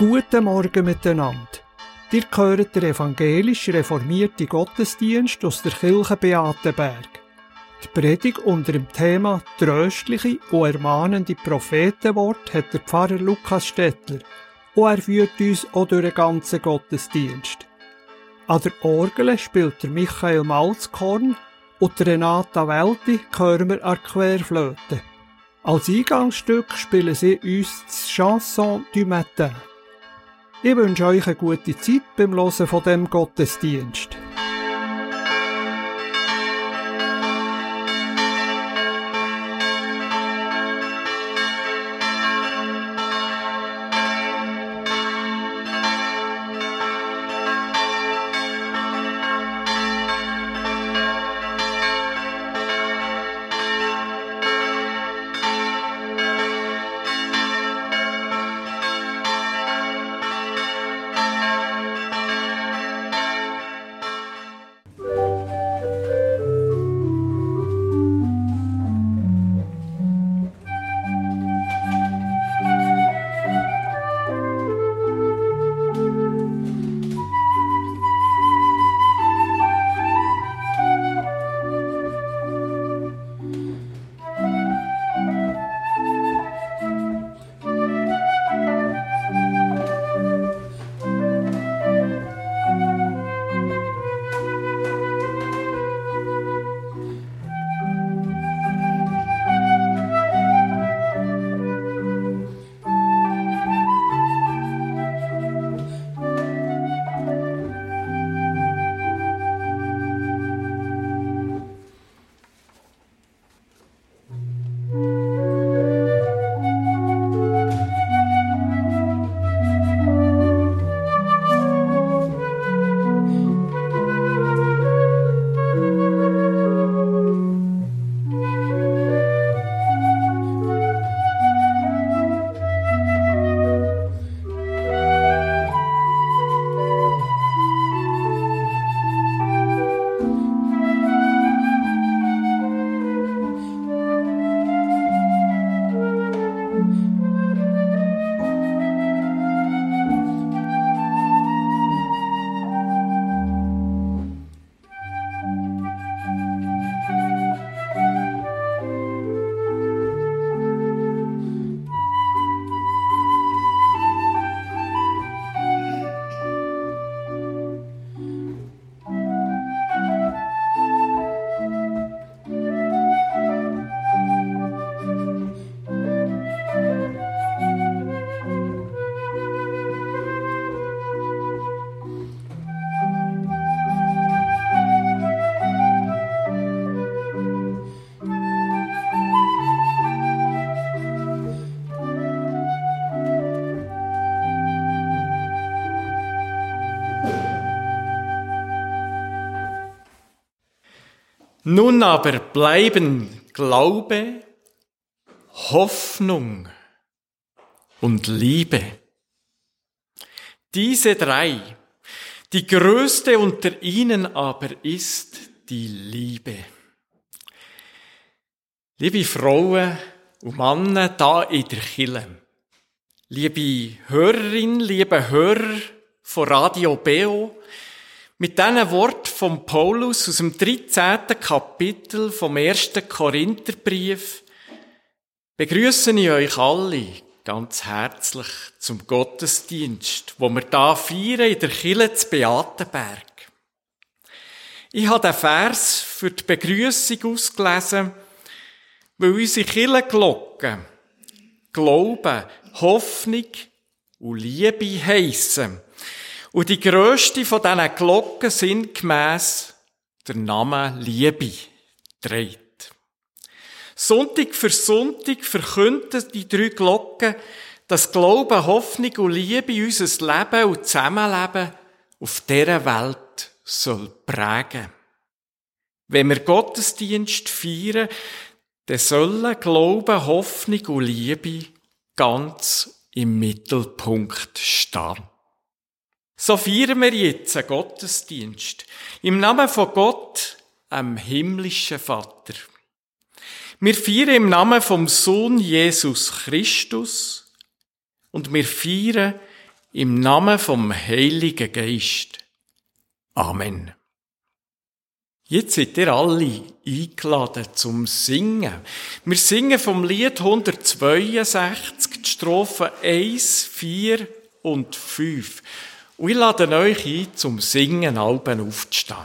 Guten Morgen miteinander. Ihr gehört der evangelisch reformierte Gottesdienst aus der Kirche Beatenberg. Die Predigt unter dem Thema Tröstliche und ermahnende Prophetenwort hat der Pfarrer Lukas Stettler und er führt uns auch durch den ganzen Gottesdienst. An der Orgel spielt der Michael Malzkorn und Renata Welti hören wir an Querflöte. Als Eingangsstück spielen sie uns das Chanson du Matin. Ich wünsche euch eine gute Zeit beim Hören von dem Gottesdienst. Nun aber bleiben Glaube, Hoffnung und Liebe. Diese drei, die größte unter ihnen aber ist die Liebe. Liebe Frauen und Männer da in der Kille, liebe Hörerinnen, liebe Hörer von Radio Beo, mit diesen Wort von Paulus aus dem 13. Kapitel vom 1. Korintherbrief begrüße ich euch alle ganz herzlich zum Gottesdienst, wo wir da feiern in der Kille zu Beatenberg. Ich habe den Vers für die Begrüßung ausgelesen, weil unsere Kirchenglocken Glauben, Hoffnung und Liebe heissen und die grösste von diesen Glocken sind gemäss der Name Liebe dreht. Sonntag für Sonntag verkünden die drei Glocken, dass Glaube, Hoffnung und Liebe unser Leben und Zusammenleben auf dieser Welt soll prägen. Wenn wir Gottesdienst feiern, dann sollen Glaube, Hoffnung und Liebe ganz im Mittelpunkt stehen. So feiern wir jetzt einen Gottesdienst. Im Namen von Gott, einem himmlischen Vater. Wir feiern im Namen vom Sohn Jesus Christus und wir feiern Im Namen vom Heiligen Geist. Amen. Jetzt seid ihr alle eingeladen zum Singen. Wir singen vom Lied 162, die Strophen 1, 4 und 5. Und ich lade euch ein, zum Singen Alben aufzustehen.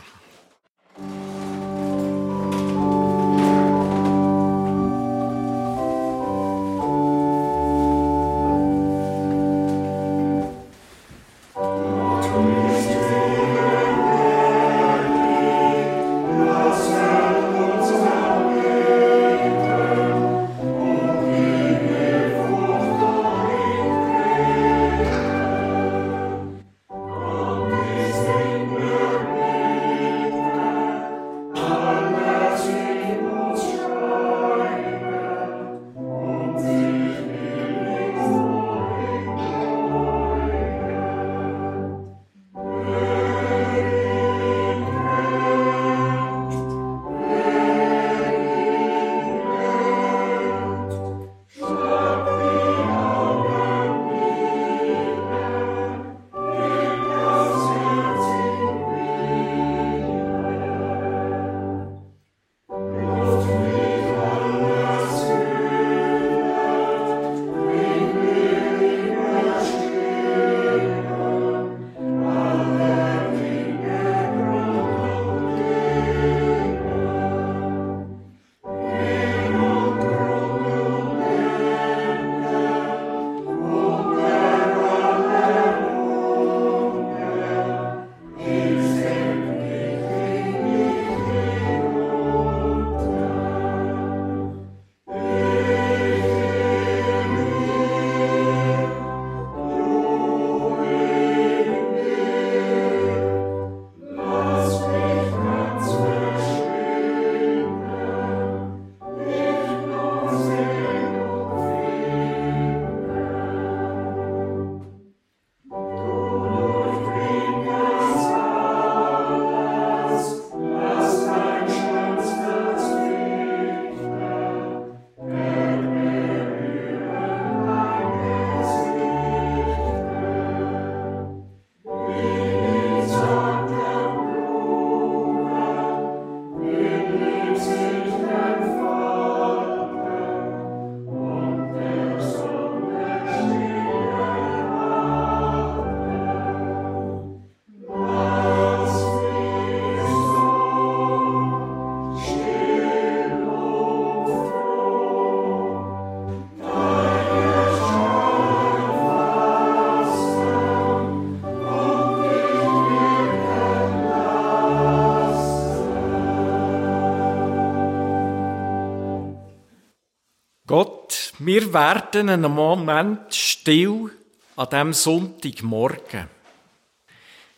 Wir werden einen Moment still an diesem Sonntagmorgen.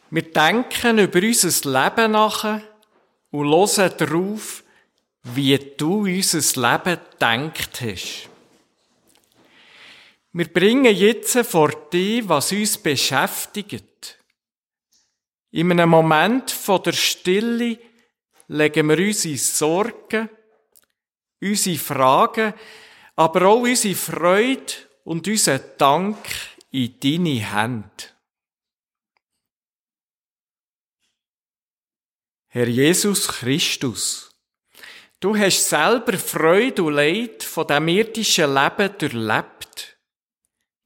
Wir denken über unser Leben nach und hören darauf, wie du unser Leben denkt hast. Wir bringen jetzt vor dir, was uns beschäftigt. In einem Moment von der Stille legen wir unsere Sorgen, unsere Fragen, aber auch unsere Freude und unseren Dank in deine Hände. Herr Jesus Christus, du hast selber Freude und Leid von dem irdischen Leben durchlebt.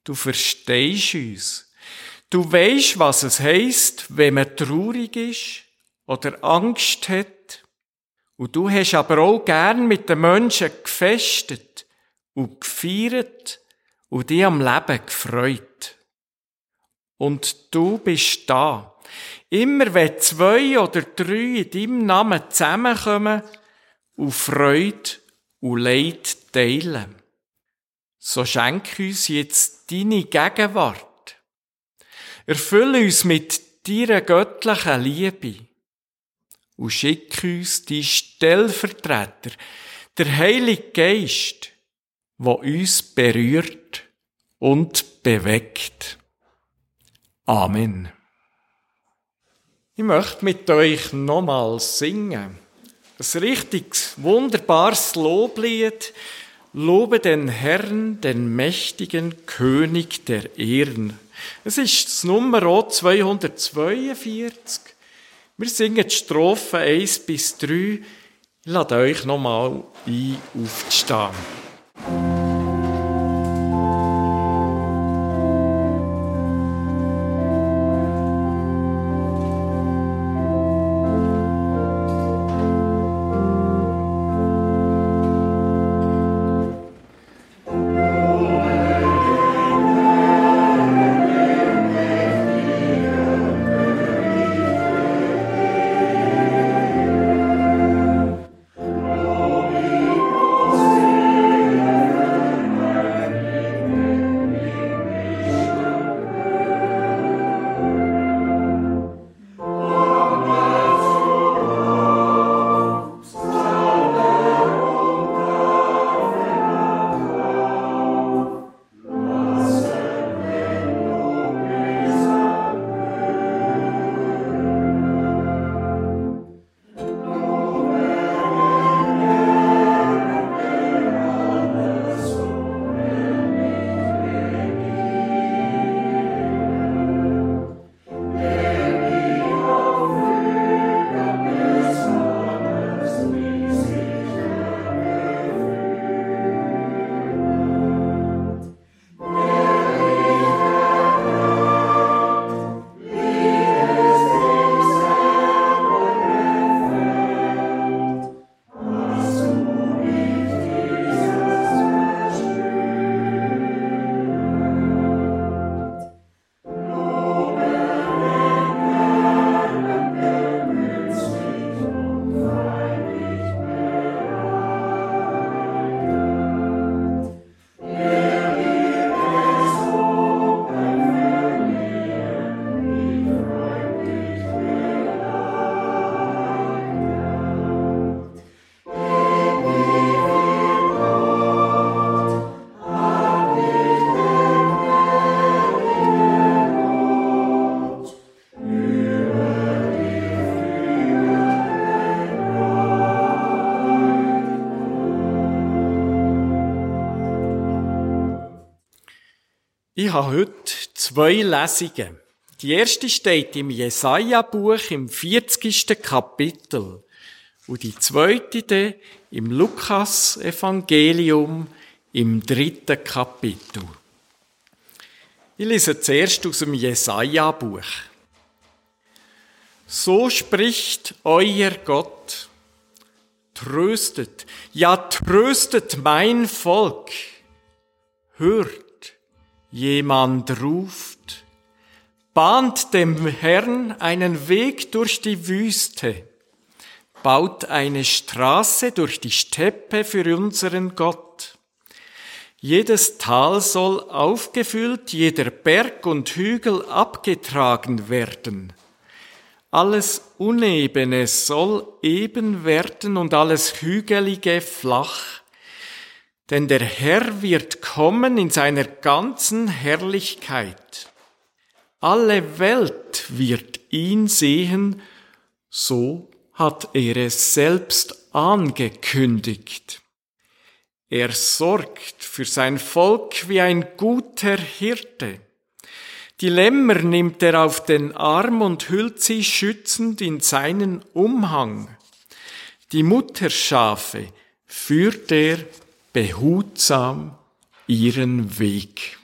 Du verstehst uns. Du weißt, was es heißt, wenn man traurig ist oder Angst hat. Und du hast aber auch gern mit den Menschen gefestet und gefeiert und dich am Leben gefreut. Und du bist da. Immer wenn zwei oder drei in deinem Namen zusammenkommen und Freude und Leid teilen. So schenk uns jetzt deine Gegenwart. Erfülle uns mit deiner göttlichen Liebe und schick uns die Stellvertreter, der Heilige Geist, wo uns berührt und bewegt. Amen. Ich möchte mit euch nochmals singen. Ein richtiges, wunderbares Loblied. Lobe den Herrn, den mächtigen König der Ehren. Es ist das Nummer 242. Wir singen die Strophen 1 bis 3. Ich lade euch nochmal ein, aufzustehen. Ich habe heute zwei Lesungen. Die erste steht im Jesaja-Buch im 40. Kapitel und die zweite im Lukas-Evangelium im dritten Kapitel. Ich lese zuerst aus dem Jesaja-Buch. So spricht euer Gott. Tröstet, ja tröstet mein Volk. Hört Jemand ruft, bahnt dem Herrn einen Weg durch die Wüste, baut eine Straße durch die Steppe für unseren Gott. Jedes Tal soll aufgefüllt, jeder Berg und Hügel abgetragen werden. Alles Unebene soll eben werden und alles Hügelige flach. Denn der Herr wird kommen in seiner ganzen Herrlichkeit. Alle Welt wird ihn sehen, so hat er es selbst angekündigt. Er sorgt für sein Volk wie ein guter Hirte. Die Lämmer nimmt er auf den Arm und hüllt sie schützend in seinen Umhang. Die Mutterschafe führt er behutsam ihren Weg.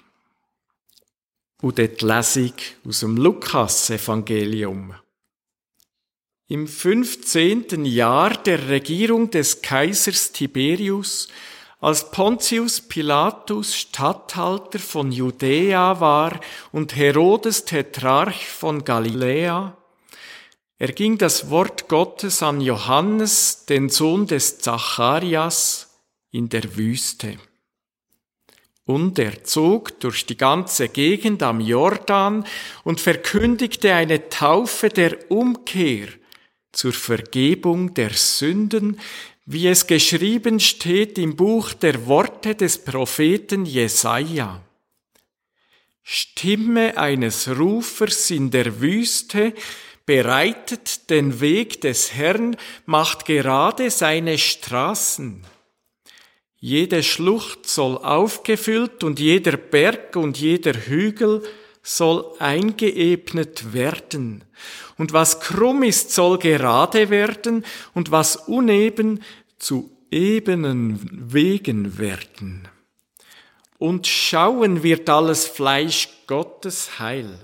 Und dort Lesung aus dem Lukas-Evangelium. Im 15. Jahr der Regierung des Kaisers Tiberius, als Pontius Pilatus Statthalter von Judäa war und Herodes Tetrarch von Galiläa, erging das Wort Gottes an Johannes, den Sohn des Zacharias, in der Wüste. Und er zog durch die ganze Gegend am Jordan und verkündigte eine Taufe der Umkehr zur Vergebung der Sünden, wie es geschrieben steht im Buch der Worte des Propheten Jesaja. Stimme eines Rufers in der Wüste, bereitet den Weg des Herrn, macht gerade seine Straßen. Jede Schlucht soll aufgefüllt und jeder Berg und jeder Hügel soll eingeebnet werden, und was krumm ist, soll gerade werden, und was uneben zu ebenen Wegen werden. Und schauen wird alles Fleisch Gottes Heil.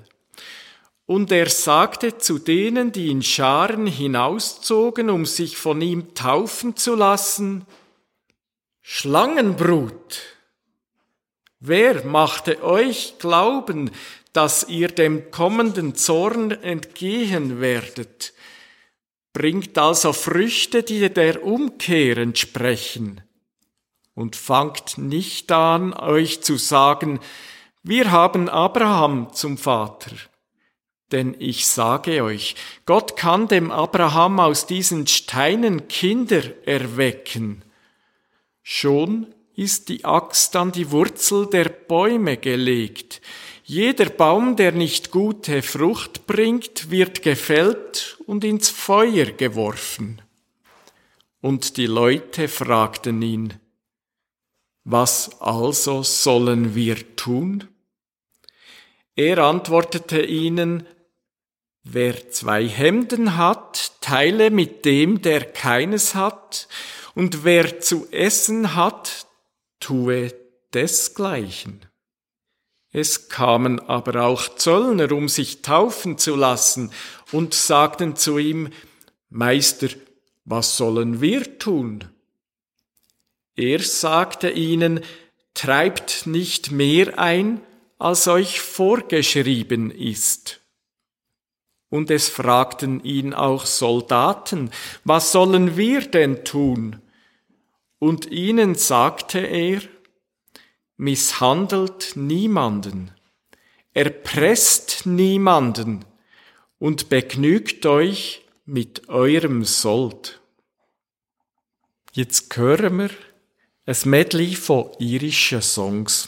Und er sagte zu denen, die in Scharen hinauszogen, um sich von ihm taufen zu lassen, Schlangenbrut, wer machte euch glauben, dass ihr dem kommenden Zorn entgehen werdet? Bringt also Früchte, die der Umkehr entsprechen. Und fangt nicht an, euch zu sagen, wir haben Abraham zum Vater. Denn ich sage euch, Gott kann dem Abraham aus diesen Steinen Kinder erwecken. Schon ist die Axt an die Wurzel der Bäume gelegt. Jeder Baum, der nicht gute Frucht bringt, wird gefällt und ins Feuer geworfen. Und die Leute fragten ihn, was also sollen wir tun? Er antwortete ihnen, Wer zwei Hemden hat, teile mit dem, der keines hat, und wer zu essen hat, tue desgleichen. Es kamen aber auch Zöllner, um sich taufen zu lassen, und sagten zu ihm, Meister, was sollen wir tun? Er sagte ihnen, treibt nicht mehr ein, als euch vorgeschrieben ist. Und es fragten ihn auch Soldaten, was sollen wir denn tun? Und ihnen sagte er, misshandelt niemanden, erpresst niemanden und begnügt euch mit eurem Sold. Jetzt hören wir ein Medley von irischen Songs.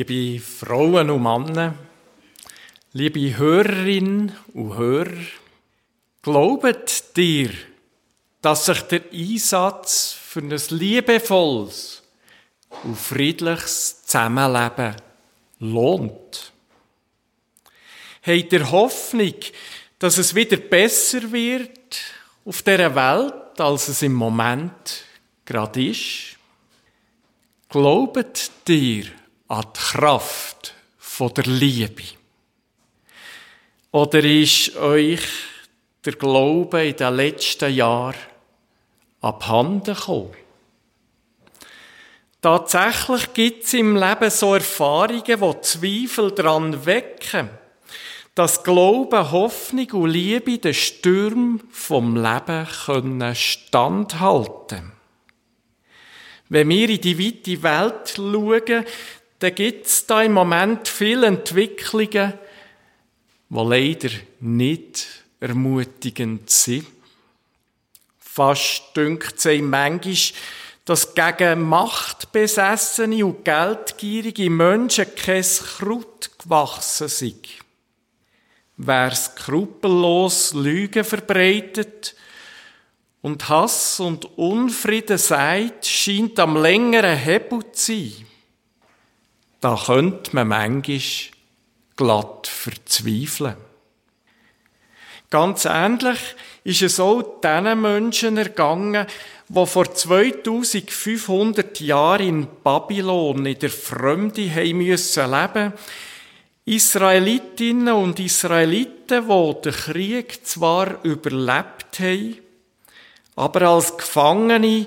Liebe Frauen und Männer, liebe Hörerinnen und Hörer, glaubet dir, dass sich der Einsatz für ein liebevolles und friedliches Zusammenleben lohnt? Habt ihr Hoffnung, dass es wieder besser wird auf dieser Welt, als es im Moment gerade ist? Glaubet dir an die Kraft der Liebe? Oder ist euch der Glaube in den letzten Jahren abhanden gekommen? Tatsächlich gibt es im Leben so Erfahrungen, die Zweifel daran wecken, dass Glaube, Hoffnung und Liebe den Sturm vom Leben können standhalten. Wenn wir in die weite Welt schauen, dann gibt es da im Moment viele Entwicklungen, die leider nicht ermutigend sind. Fast dünkt es einem manchmal, dass gegen machtbesessene und geldgierige Menschen kein Kraut gewachsen sind. Wer skrupellos Lügen verbreitet und Hass und Unfrieden sagt, scheint am längeren Hebel zu sein. Da könnte man manchmal glatt verzweifeln. Ganz ähnlich ist es auch diesen Menschen ergangen, die vor 2500 Jahren in Babylon in der Fremde leben Israelitinnen und Israeliten, die den Krieg zwar überlebt haben, aber als Gefangene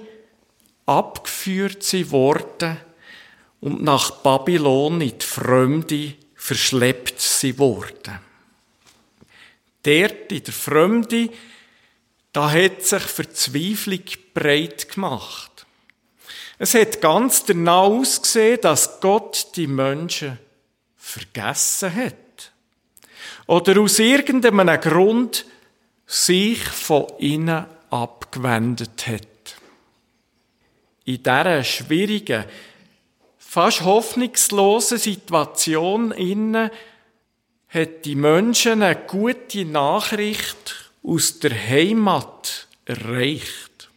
abgeführt sie wurden und nach Babylon in die Fremde verschleppt sie wurden. Dort in der Fremde, da hat sich Verzweiflung breit gemacht. Es hat ganz danach ausgesehen, dass Gott die Menschen vergessen hat. Oder aus irgendeinem Grund sich von ihnen abgewendet hat. In dieser schwierigen, fast hoffnungslosen Situation innen hat die Menschen eine gute Nachricht aus der Heimat erreicht.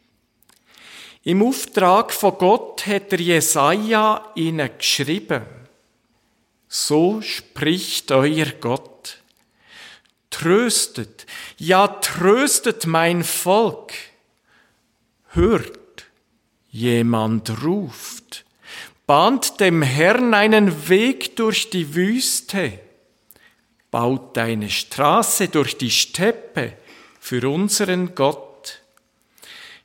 Im Auftrag von Gott hat der Jesaja ihnen geschrieben. So spricht euer Gott. Tröstet, ja tröstet mein Volk. Hört, jemand ruft. Bahnt dem Herrn einen Weg durch die Wüste. Baut eine Straße durch die Steppe für unseren Gott.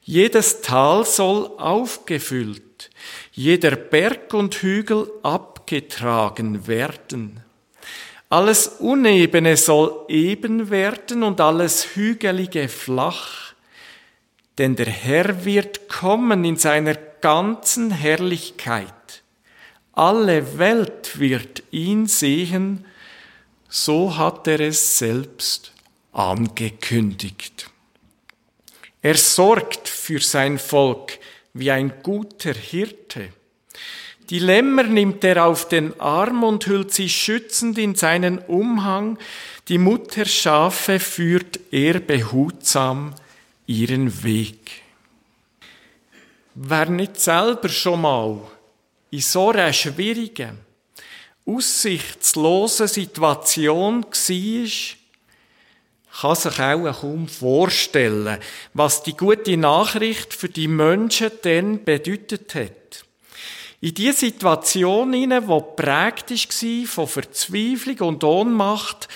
Jedes Tal soll aufgefüllt, jeder Berg und Hügel abgetragen werden. Alles Unebene soll eben werden und alles Hügelige flach, denn der Herr wird kommen in seiner ganzen Herrlichkeit. Alle Welt wird ihn sehen, so hat er es selbst angekündigt. Er sorgt für sein Volk wie ein guter Hirte. Die Lämmer nimmt er auf den Arm und hüllt sie schützend in seinen Umhang. Die Mutterschafe führt er behutsam ihren Weg. Wer nicht selber schon mal in so einer schwierigen, aussichtslosen Situation war, kann sich auch kaum vorstellen, was die gute Nachricht für die Menschen denn bedeutet hat. In diese Situation hinein, die geprägt war von Verzweiflung und Ohnmacht,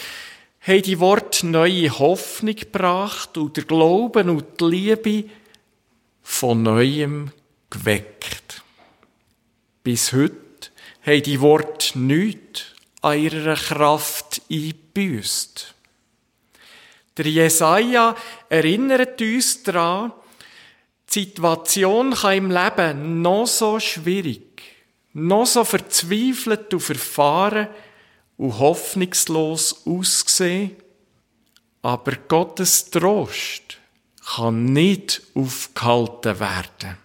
haben die Worte neue Hoffnung gebracht und der Glauben und die Liebe von Neuem geweckt. Bis heute haben die Worte nichts an ihrer Kraft eingebüßt. Der Jesaja erinnert uns daran, die Situation kann im Leben noch so schwierig noch so verzweifelt und verfahren und hoffnungslos aussehen, aber Gottes Trost kann nicht aufgehalten werden.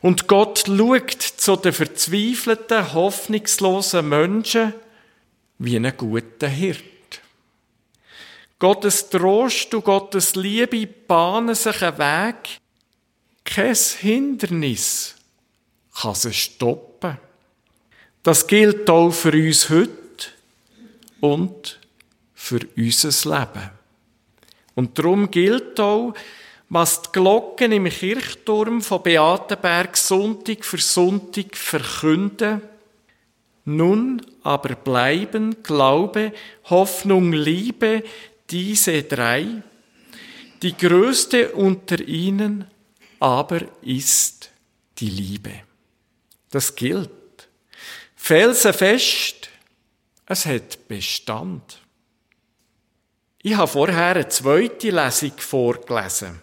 Und Gott schaut zu den verzweifelten, hoffnungslosen Menschen wie einen guten Hirt. Gottes Trost und Gottes Liebe bahnen sich einen Weg. Kein Hindernis kann sie stoppen. Das gilt auch für uns heute und für unser Leben. Und darum gilt auch, was die Glocken im Kirchturm von Beatenberg Sonntag für Sonntag verkünden. Nun aber bleiben Glaube, Hoffnung, Liebe, diese drei. Die größte unter ihnen aber ist die Liebe. Das gilt. Felsenfest, es hat Bestand. Ich habe vorher eine zweite Lesung vorgelesen.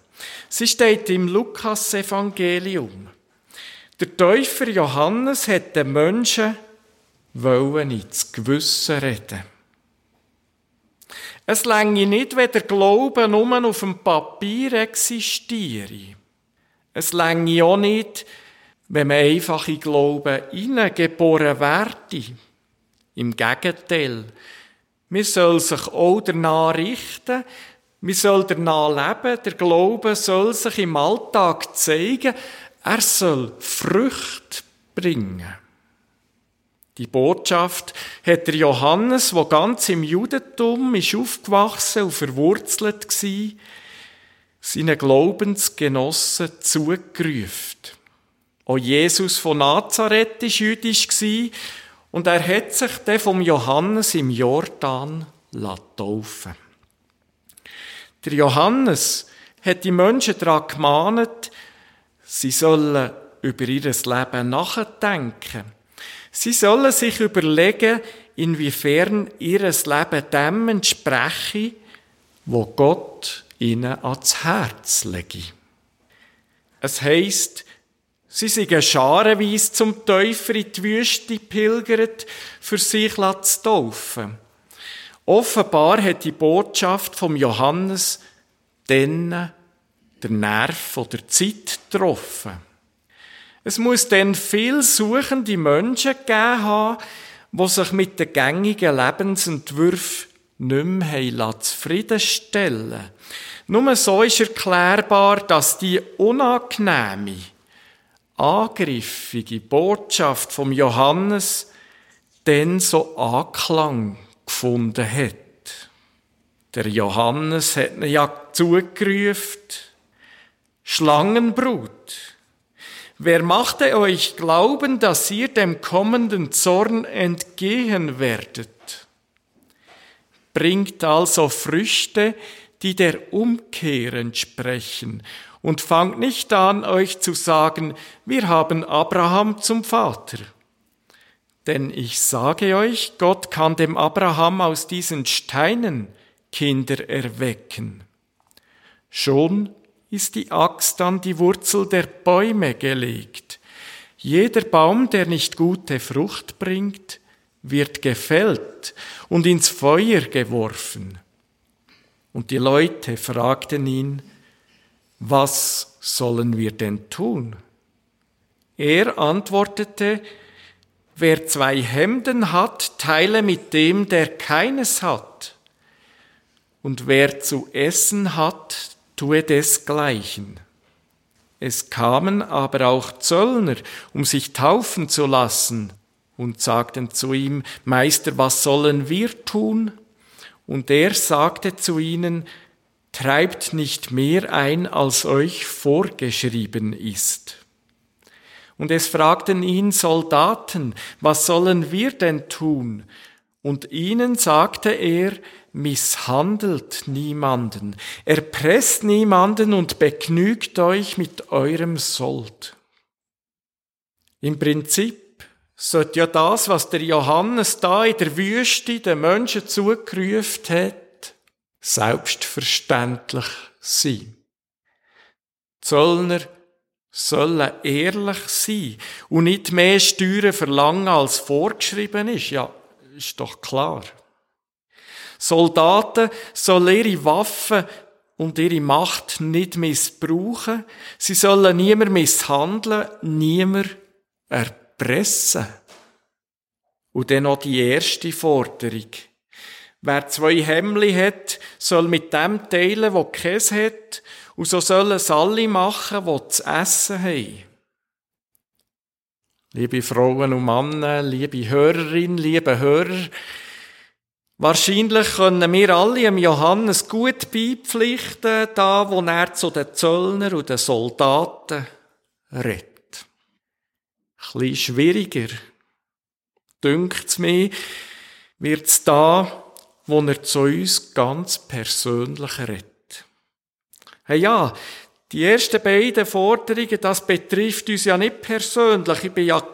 Sie steht im Lukas-Evangelium. Der Täufer Johannes hat den Menschen ins Gewissen reden. Es länge nicht, wenn der Glaube nur auf dem Papier existiere. Es länge auch nicht, wenn man einfach in Glauben hineingeboren werde. Im Gegenteil. Man soll sich auch danach richten, man soll danach leben, der Glaube soll sich im Alltag zeigen, er soll Früchte bringen. Die Botschaft hat der Johannes, wo ganz im Judentum ist aufgewachsen und verwurzelt war, seinen Glaubensgenossen zugerufen. Auch Jesus von Nazareth war jüdisch und er hat sich dann vom Johannes im Jordan taufen Der Johannes hat die Menschen daran gemahnt, sie sollen über ihr Leben nachdenken Sie sollen sich überlegen, inwiefern ihr Leben dem entspreche, wo Gott ihnen ans Herz lege. Es heisst, sie sind scharenweise zum Täufer in die Wüste pilgert, für sich zu taufen. Offenbar hat die Botschaft vom Johannes dann der Nerv oder Zeit getroffen. Es muss dann viel suchende Menschen gegeben haben, die sich mit den gängigen Lebensentwürfen nicht mehr zufriedenstellen Nur so ist erklärbar, dass die unangenehme, angriffige Botschaft vom Johannes dann so Anklang gefunden hat. Der Johannes hat ihn ja zugerufen, Schlangenbrut. Wer machte euch glauben, dass ihr dem kommenden Zorn entgehen werdet? Bringt also Früchte, die der Umkehr entsprechen, und fangt nicht an, euch zu sagen, wir haben Abraham zum Vater. Denn ich sage euch, Gott kann dem Abraham aus diesen Steinen Kinder erwecken. Schon ist die Axt an die Wurzel der Bäume gelegt. Jeder Baum, der nicht gute Frucht bringt, wird gefällt und ins Feuer geworfen. Und die Leute fragten ihn, was sollen wir denn tun? Er antwortete, wer zwei Hemden hat, teile mit dem, der keines hat. Und wer zu essen hat, tue desgleichen. Es kamen aber auch Zöllner, um sich taufen zu lassen, und sagten zu ihm, Meister, was sollen wir tun? Und er sagte zu ihnen, Treibt nicht mehr ein, als euch vorgeschrieben ist. Und es fragten ihn Soldaten, was sollen wir denn tun? Und ihnen sagte er, misshandelt niemanden, erpresst niemanden und begnügt euch mit eurem Sold. Im Prinzip sollte ja das, was der Johannes da in der Wüste den Menschen zugerufen hat, selbstverständlich sein. Zöllner sollen ehrlich sein und nicht mehr Steuern verlangen, als vorgeschrieben ist. Ja, ist doch klar. Soldaten sollen ihre Waffen und ihre Macht nicht missbrauchen. Sie sollen niemand misshandeln, niemand erpressen. Und dann noch die erste Forderung. Wer zwei Hemmli hat, soll mit dem teilen, wo Käse hat, und so sollen es alle machen, die zu essen haben. Liebe Frauen und Männer, liebe Hörerinnen, liebe Hörer, wahrscheinlich können wir alle dem Johannes gut beipflichten, da wo er zu den Zöllner und den Soldaten redet. Ein bisschen schwieriger, dünkt's mir, wird's da, wo er zu uns ganz persönlich redet. Hey ja, die ersten beiden Forderungen, das betrifft uns ja nicht persönlich. Ich bin ja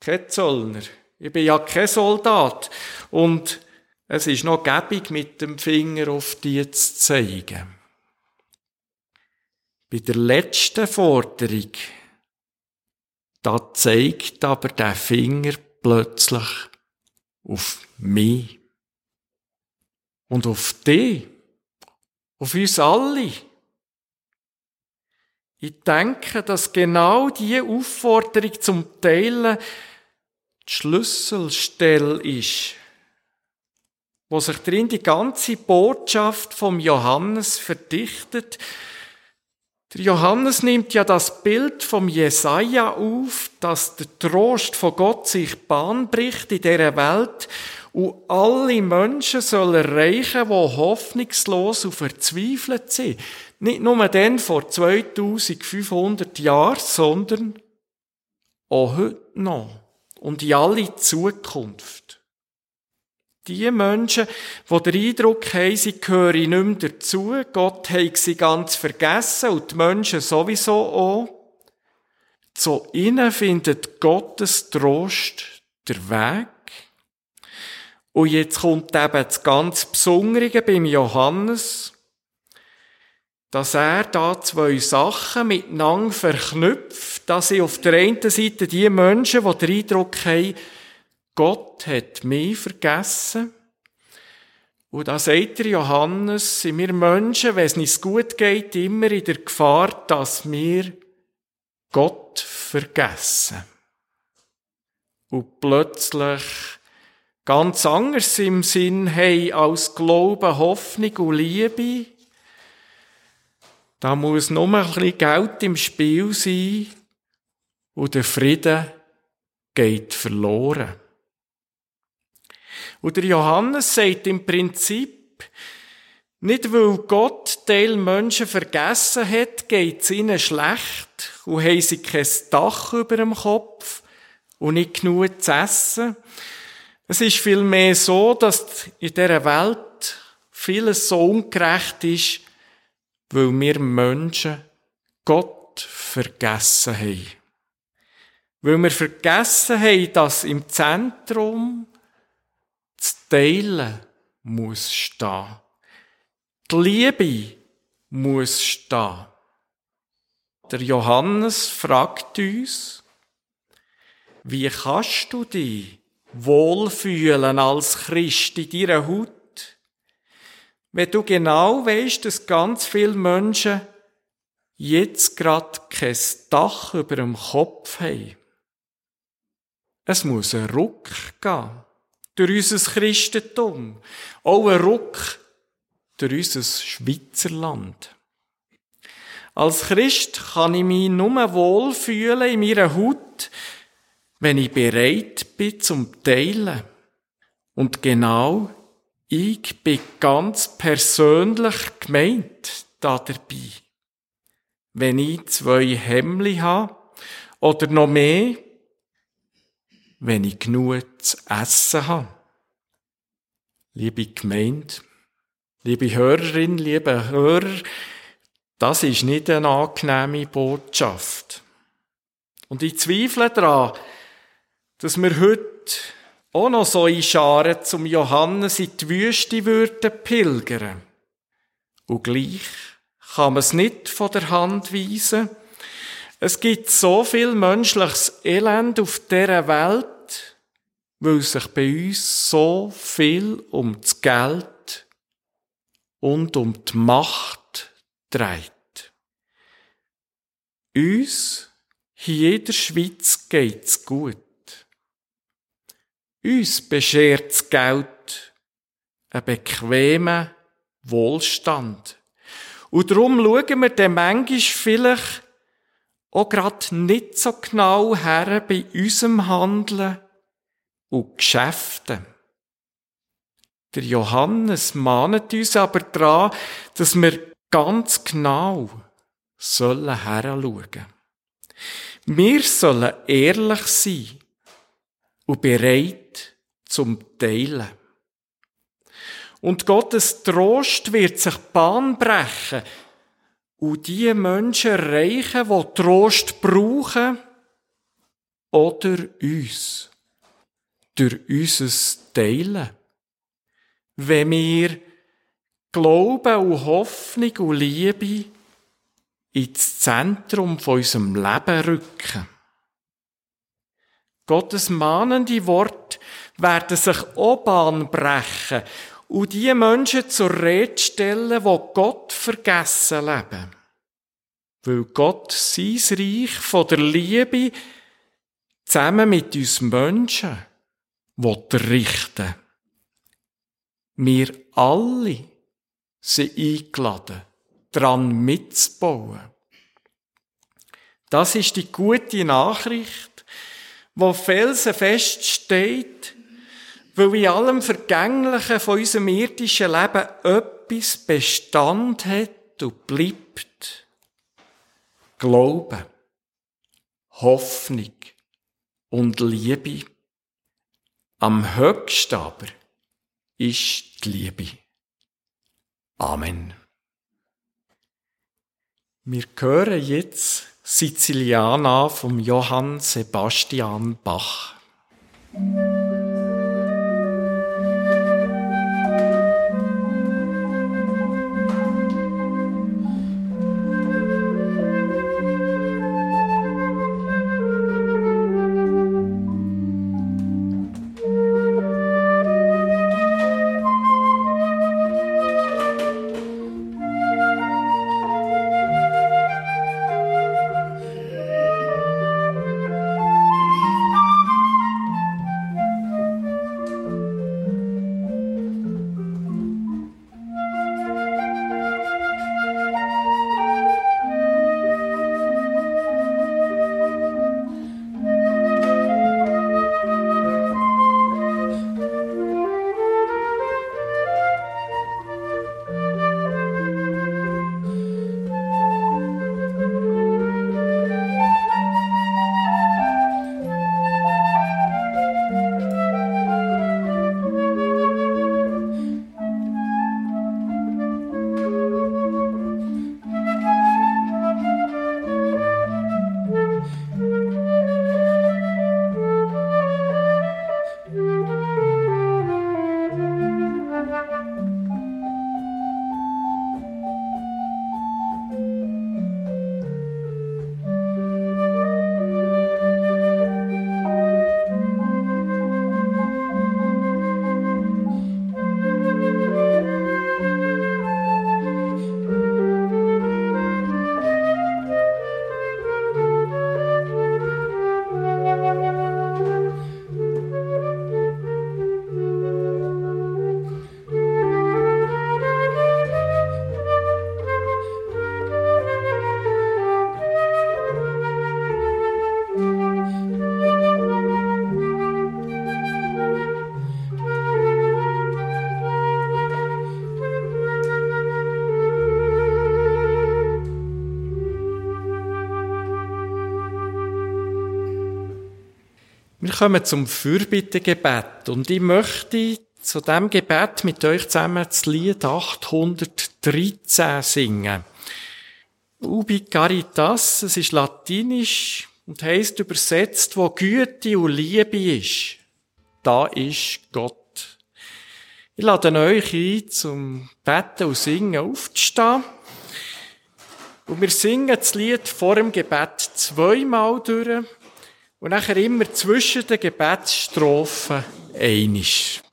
kein Zollner. Ich bin ja kein Soldat. Und es ist noch gäbig, mit dem Finger auf die zu zeigen. Bei der letzten Forderung, da zeigt aber der Finger plötzlich auf mich. Und auf dich. Auf uns alle. Ich denke, dass genau diese Aufforderung zum Teilen die Schlüsselstelle ist, wo sich drin die ganze Botschaft vom Johannes verdichtet, der Johannes nimmt ja das Bild vom Jesaja auf, dass der Trost von Gott sich Bahn bricht in dieser Welt und alle Menschen sollen erreichen, die hoffnungslos und verzweifelt sind. Nicht nur dann vor 2500 Jahren, sondern auch heute noch und in alle Zukunft. Die Menschen, die den Eindruck haben, sie gehören nicht mehr dazu, Gott hat sie ganz vergessen und die Menschen sowieso auch, zu ihnen findet Gottes Trost der Weg. Und jetzt kommt eben das ganz Besondere beim Johannes, dass er da zwei Sachen miteinander verknüpft, dass sie auf der einen Seite die Menschen, die den Eindruck haben, Gott hat mich vergessen. Und da sagt der Johannes, sind wir Menschen, wenn es nicht gut geht, immer in der Gefahr, dass wir Gott vergessen. Und plötzlich ganz anders im Sinn haben als Glauben, Hoffnung und Liebe. Da muss nur ein bisschen Geld im Spiel sein und der Frieden geht verloren. Und der Johannes sagt im Prinzip, nicht weil Gott Teil Menschen vergessen hat, geht's ihnen schlecht und haben sie kein Dach über dem Kopf und nicht genug zu essen. Es ist vielmehr so, dass in dieser Welt vieles so ungerecht ist, weil wir Menschen Gott vergessen haben. Weil wir vergessen haben, dass im Zentrum das Teilen muss stehen. Die Liebe muss stehen. Der Johannes fragt uns, wie kannst du dich wohlfühlen als Christ in deiner Haut, wenn du genau weißt, dass ganz viele Menschen jetzt gerade kein Dach über dem Kopf haben. Es muss ein Ruck gehen durch unser Christentum. Auch ein Ruck durch unser Schweizerland. Als Christ kann ich mich nur wohlfühlen in meiner Haut, wenn ich bereit bin zum Teilen. Und genau, ich bin ganz persönlich gemeint da dabei. Wenn ich zwei Hemmli habe, oder noch mehr, wenn ich genug zu essen habe. Liebe Gemeinde, liebe Hörerin, liebe Hörer, das ist nicht eine angenehme Botschaft. Und ich zweifle daran, dass wir heute auch noch so in Scharen zum Johannes in die Wüste würden pilgern. Und gleich kann man es nicht von der Hand weisen. Es gibt so viel menschliches Elend auf dieser Welt, weil sich bei uns so viel um das Geld und um die Macht trägt. Uns hier in der Schweiz geht's gut. Uns beschert das Geld einen bequemen Wohlstand. Und darum schauen wir dann manchmal vielleicht auch gerade nicht so genau her bei unserem Handeln und Geschäften. Der Johannes mahnet uns aber daran, dass wir ganz genau sollen. Wir sollen ehrlich sein und bereit zum Teilen. Und Gottes Trost wird sich Bahn brechen und die Menschen erreichen, die Trost brauchen, oder uns. Durch unser Teilen. Wenn wir Glauben und Hoffnung und Liebe ins Zentrum von unserem Leben rücken. Gottes mahnende Worte werden sich auch brechen und die Menschen zur Rede stellen, die Gott vergessen leben. Weil Gott sein Reich von der Liebe zusammen mit uns Menschen richten Wir alle sind eingeladen, daran mitzubauen. Das ist die gute Nachricht, wo felsenfest steht, weil in allem Vergänglichen von unserem irdischen Leben etwas Bestand hat und bleibt. Glaube, Hoffnung und Liebe. Am höchsten aber ist die Liebe. Amen. Wir hören jetzt Siziliana vom Johann Sebastian Bach. Kommen zum Fürbittegebet und ich möchte zu dem Gebet mit euch zusammen das Lied 813 singen. Ubi Caritas, es ist latinisch und heißt übersetzt, wo Güte und Liebe ist, da ist Gott. Ich lade euch ein, zum Beten und Singen aufzustehen. Und wir singen das Lied vor dem Gebet zweimal durch. Und nachher immer zwischen den Gebetsstrophen einisch.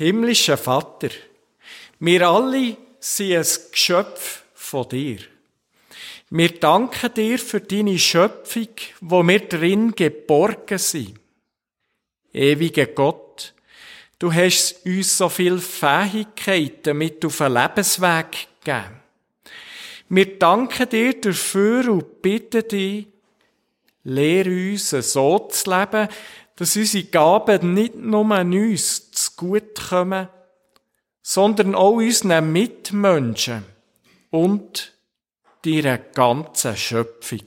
Himmlischer Vater, wir alle sind ein Geschöpf von dir. Wir danken dir für deine Schöpfung, wo wir drin geborgen sind. Ewiger Gott, du hast uns so viele Fähigkeiten mit auf den Lebensweg gegeben. Wir danken dir dafür und bitten dich, lehre uns so zu leben, dass unsere Gaben nicht nur an uns zu gut kommen, sondern auch unseren Mitmenschen und deiner ganzen Schöpfung.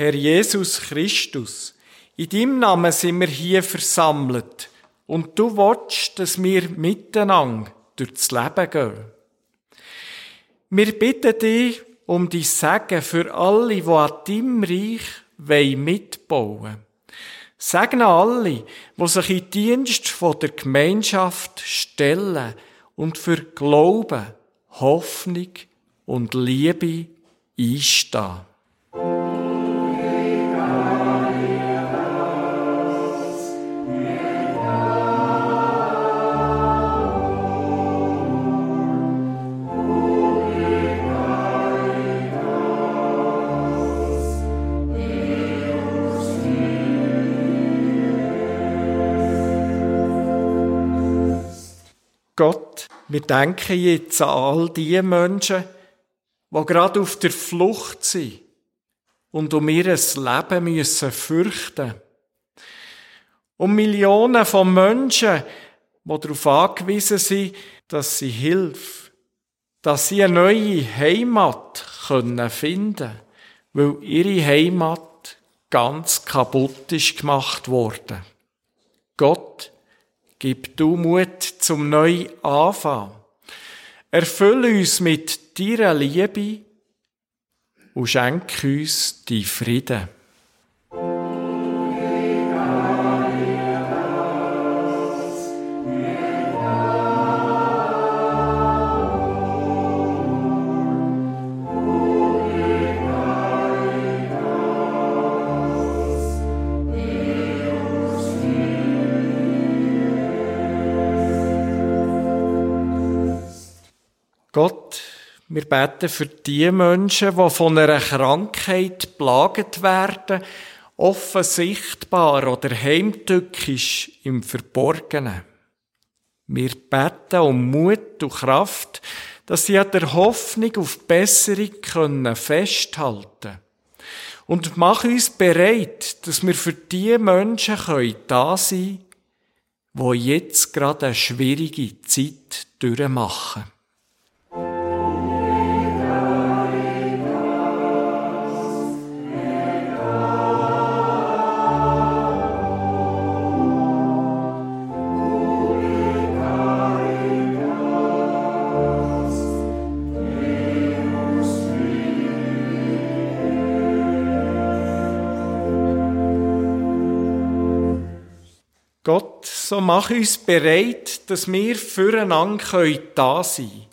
Herr Jesus Christus, in deinem Namen sind wir hier versammelt und du willst, dass wir miteinander durchs Leben gehen. Wir bitten dich um die Segen für alle, die an deinem Reich mitbauen wollen. Segne alle, die sich in Dienst der Gemeinschaft stellen und für Glauben, Hoffnung und Liebe einstehen. Gott, wir denken jetzt an all die Menschen, die gerade auf der Flucht sind und um ihr Leben müssen fürchten. Um Millionen von Menschen, die darauf angewiesen sind, dass sie Hilfe, dass sie eine neue Heimat können finden, weil ihre Heimat ganz kaputt ist gemacht worden. Gott, Gib du Mut zum Neuanfang. Erfülle uns mit deiner Liebe und schenk uns die Frieden. Gott, wir beten für die Menschen, die von einer Krankheit plagt werden, offensichtbar oder heimtückisch im Verborgenen. Wir beten um Mut und Kraft, dass sie an der Hoffnung auf Besserung können festhalten Und mach uns bereit, dass wir für die Menschen da sein können, die jetzt gerade eine schwierige Zeit durchmachen. So mach uns bereit, dass wir füreinander da sein können.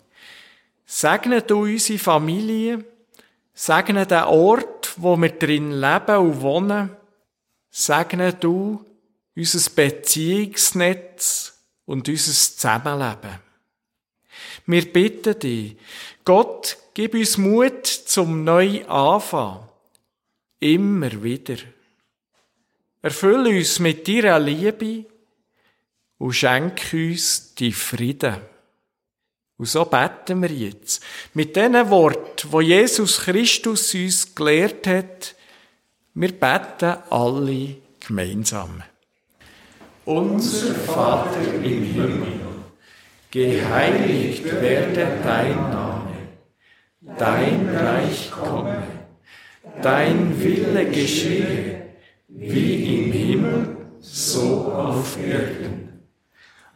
Segne du unsere Familie, segne den Ort, wo wir drin leben und wohnen, segne du unser Beziehungsnetz und unser Zusammenleben. Wir bitten dich, Gott, gib uns Mut zum Neuanfang. Immer wieder. Erfülle uns mit deiner Liebe und schenk uns die Frieden. Und so beten wir jetzt. Mit diesen Worten, wo Jesus Christus uns gelehrt hat, wir beten alle gemeinsam. Unser Vater im Himmel, geheiligt werde dein Name, dein Reich komme, dein Wille geschehe, wie im Himmel, so auf Erden.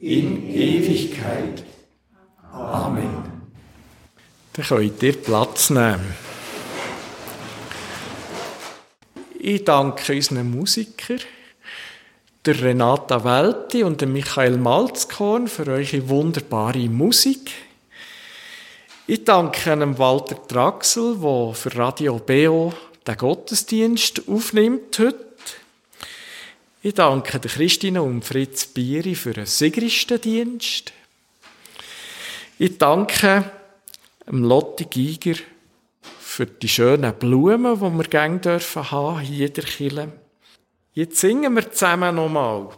in Ewigkeit. Amen. Dann könnt ihr Platz nehmen. Ich danke unseren Musikern, der Renata Welti und der Michael Malzkorn für eure wunderbare Musik. Ich danke einem Walter Draxel, der für Radio BO den Gottesdienst aufnimmt heute. Ich danke der Christine und Fritz Bieri für den Sigristendienst. Ich danke dem Lotti Giger für die schönen Blumen, die wir gerne dürfen haben hier in der Kirche. Jetzt singen wir zusammen nochmal.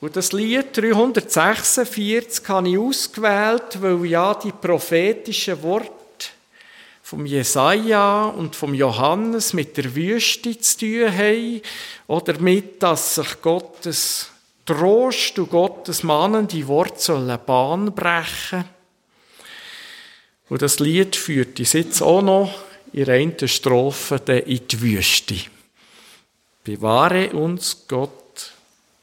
Und das Lied 346 habe ich ausgewählt, weil ja die prophetischen Worte vom Jesaja und vom Johannes mit der Wüste zu tun haben, oder mit, dass sich Gottes Trost und Gottes mahnende Worte sollen Bahn brechen. Und das Lied führt uns jetzt auch noch in einer Strophe in die Wüste. Bewahre uns Gott,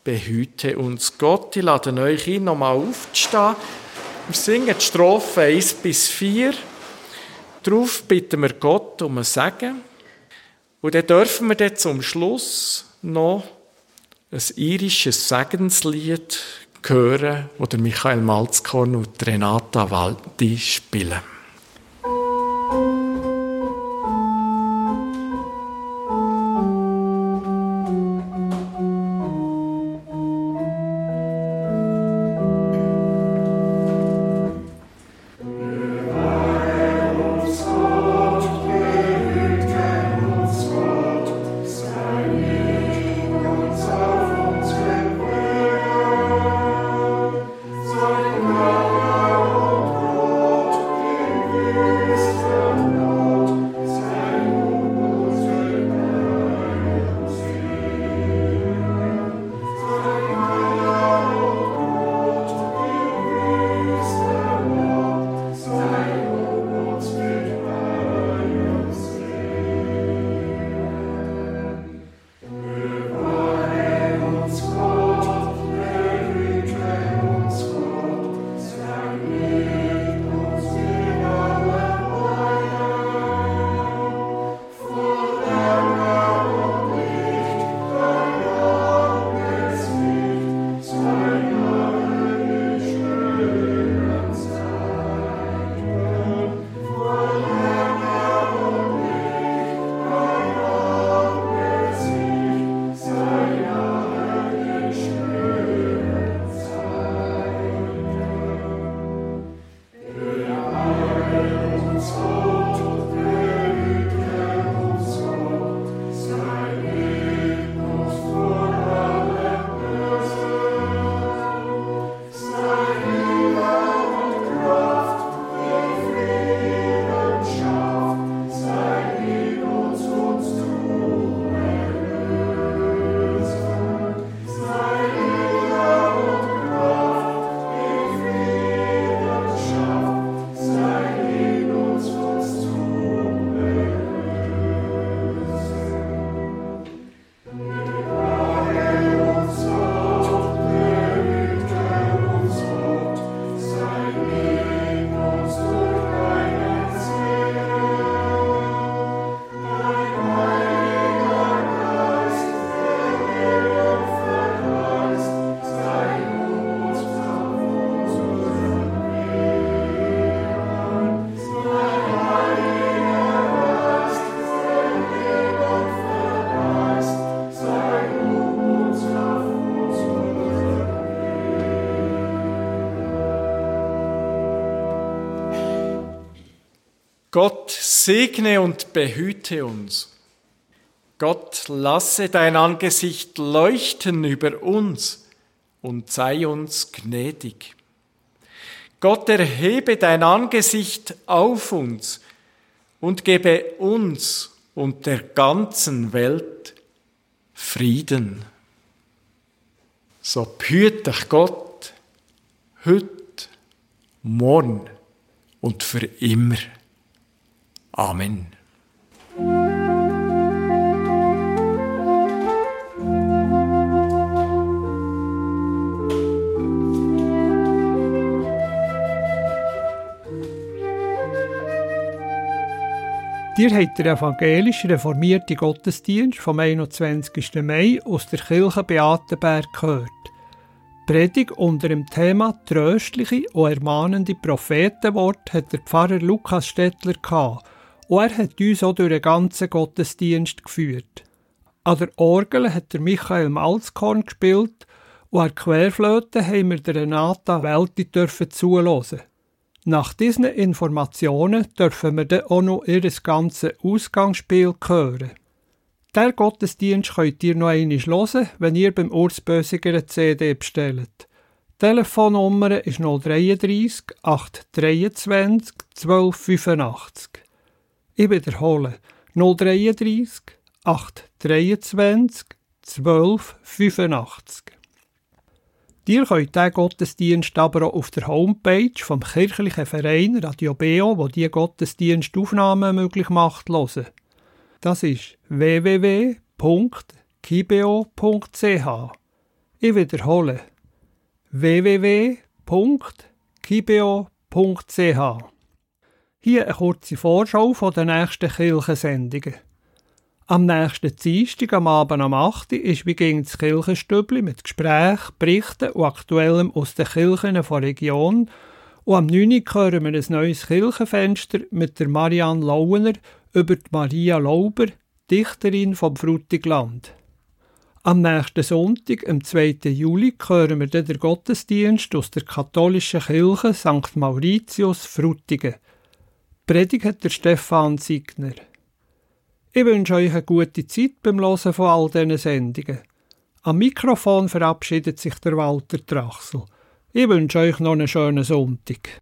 behüte uns Gott. Ich lade euch ein, nochmal aufzustehen. Wir singen die Strophe 1 bis 4. Darauf bitten wir Gott um ein Segen. Und dann dürfen wir dann zum Schluss noch ein irisches Segenslied hören, das Michael Malzkorn und Renata Waldi spielen. Segne und behüte uns. Gott lasse dein Angesicht leuchten über uns und sei uns gnädig. Gott erhebe dein Angesicht auf uns und gebe uns und der ganzen Welt Frieden. So behüte dich Gott heute, morgen und für immer. Amen. Ihr habt den evangelisch reformierten Gottesdienst vom 21. Mai aus der Kirche Beatenberg gehört. Predigt unter dem Thema tröstliche und ermahnende Prophetenwort hat der Pfarrer Lukas Stettler gehabt und er hat uns auch durch den ganzen Gottesdienst geführt. An der Orgel hat der Michael Malzkorn gespielt und an der Querflöte haben wir der Renata Welti zuhören. Nach diesen Informationen dürfen wir dann auch noch ihr ganzes Ausgangsspiel hören. Der Gottesdienst könnt ihr noch einmal hören, wenn ihr beim Urs Bösiger eine CD bestellt. Die Telefonnummer ist 033 823 1285. Ich wiederhole 033 823 1285. Ihr könnt diesen Gottesdienst aber auch auf der Homepage vom kirchlichen Verein Radio Beo, wo die Gottesdienstaufnahmen möglich macht, hören. Das ist www.kibeo.ch. Ich wiederhole www.kibeo.ch. Hier eine kurze Vorschau von den nächsten Kirchensendungen. Am nächsten Dienstag am Abend um 8 Uhr ist wie gegen das Kirchenstübli mit Gesprächen, Berichten und Aktuellem aus den Kirchen der Region. Und am 9 Uhr hören wir ein neues Kirchenfenster mit der Marianne Lauener über die Maria Lauber, Dichterin vom Frutigland. Am nächsten Sonntag, am 2. Juli, hören wir den Gottesdienst aus der katholischen Kirche St. Mauritius Frutigen. Predigt der Stefan Signer. Ich wünsche euch eine gute Zeit beim Hören von all diesen Sendungen. Am Mikrofon verabschiedet sich der Walter Trachsel. Ich wünsche euch noch einen schönen Sonntag.